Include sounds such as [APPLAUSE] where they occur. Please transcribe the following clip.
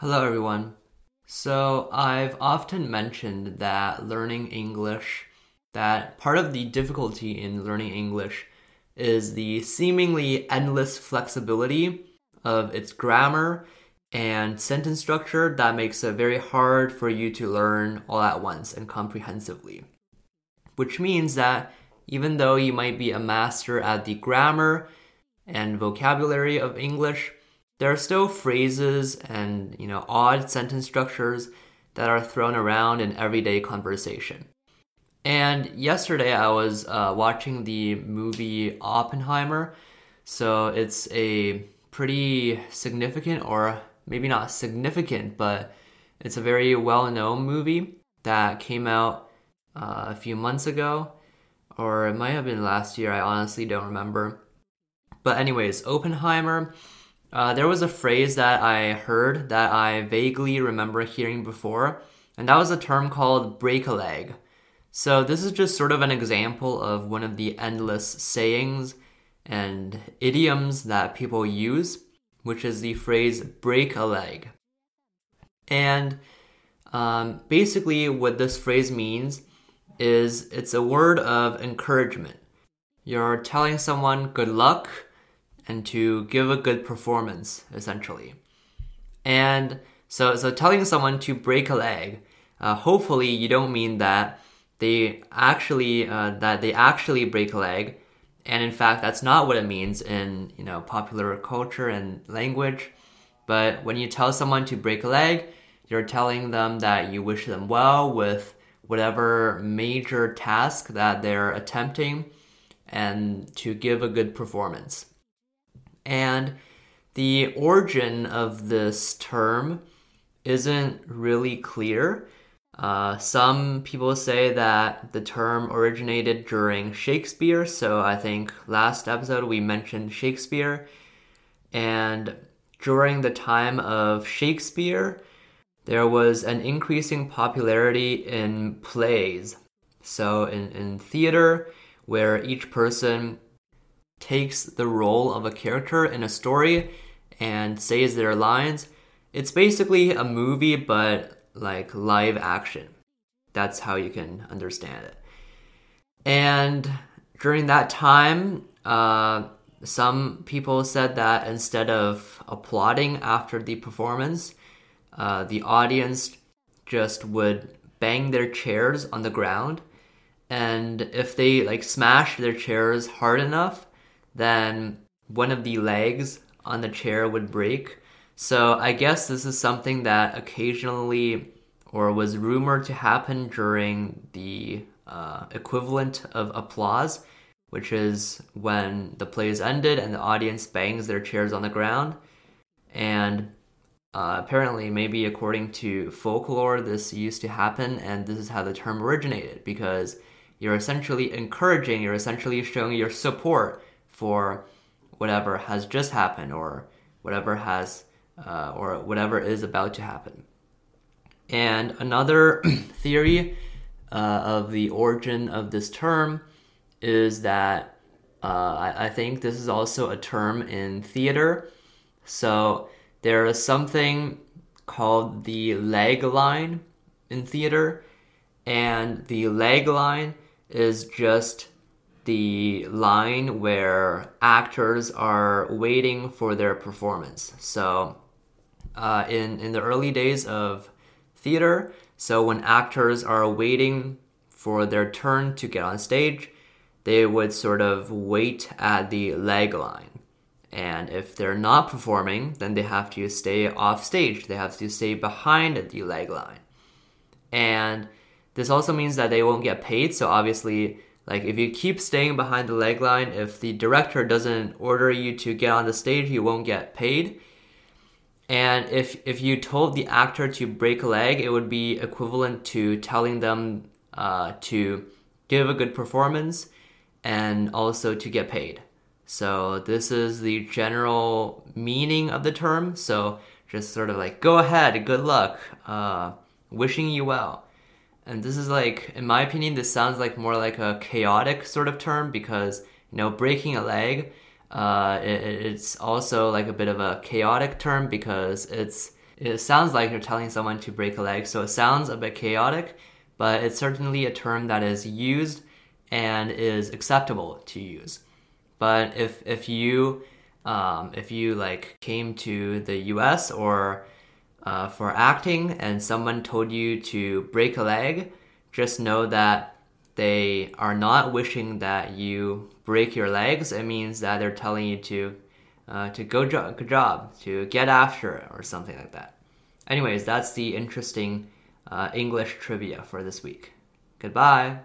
Hello, everyone. So, I've often mentioned that learning English, that part of the difficulty in learning English is the seemingly endless flexibility of its grammar and sentence structure that makes it very hard for you to learn all at once and comprehensively. Which means that even though you might be a master at the grammar and vocabulary of English, there are still phrases and you know odd sentence structures that are thrown around in everyday conversation. And yesterday I was uh, watching the movie Oppenheimer, so it's a pretty significant, or maybe not significant, but it's a very well-known movie that came out uh, a few months ago, or it might have been last year. I honestly don't remember. But anyways, Oppenheimer uh, there was a phrase that I heard that I vaguely remember hearing before, and that was a term called break a leg. So, this is just sort of an example of one of the endless sayings and idioms that people use, which is the phrase break a leg. And um, basically, what this phrase means is it's a word of encouragement. You're telling someone good luck and to give a good performance, essentially. And so, so telling someone to break a leg, uh, hopefully you don't mean that they actually uh, that they actually break a leg, and in fact that's not what it means in you know popular culture and language. But when you tell someone to break a leg, you're telling them that you wish them well with whatever major task that they're attempting and to give a good performance. And the origin of this term isn't really clear. Uh, some people say that the term originated during Shakespeare, so I think last episode we mentioned Shakespeare. And during the time of Shakespeare, there was an increasing popularity in plays. So, in, in theater, where each person takes the role of a character in a story and says their lines. It's basically a movie, but like live action. That's how you can understand it. And during that time, uh, some people said that instead of applauding after the performance, uh, the audience just would bang their chairs on the ground. And if they like smash their chairs hard enough, then one of the legs on the chair would break. So I guess this is something that occasionally or was rumored to happen during the uh, equivalent of applause, which is when the play is ended and the audience bangs their chairs on the ground. And uh, apparently, maybe according to folklore, this used to happen, and this is how the term originated because you're essentially encouraging, you're essentially showing your support for whatever has just happened or whatever has uh, or whatever is about to happen. And another [CLEARS THROAT] theory uh, of the origin of this term is that uh, I, I think this is also a term in theater. So there is something called the leg line in theater, and the leg line is just the line where actors are waiting for their performance. So, uh, in in the early days of theater, so when actors are waiting for their turn to get on stage, they would sort of wait at the leg line. And if they're not performing, then they have to stay off stage. They have to stay behind the leg line. And this also means that they won't get paid. So obviously, like if you keep staying behind the leg line, if the director doesn't order you to get on the stage, you won't get paid. And if if you told the actor to break a leg, it would be equivalent to telling them uh, to give a good performance and also to get paid. So this is the general meaning of the term. So just sort of like go ahead, good luck, uh, wishing you well. And this is like, in my opinion, this sounds like more like a chaotic sort of term because, you know, breaking a leg, uh, it, it's also like a bit of a chaotic term because it's It sounds like you're telling someone to break a leg, so it sounds a bit chaotic, but it's certainly a term that is used and is acceptable to use. But if if you um, if you like came to the U.S. or uh, for acting and someone told you to break a leg, just know that they are not wishing that you break your legs. It means that they're telling you to uh, to go jo- good job, to get after it, or something like that. Anyways, that's the interesting uh, English trivia for this week. Goodbye.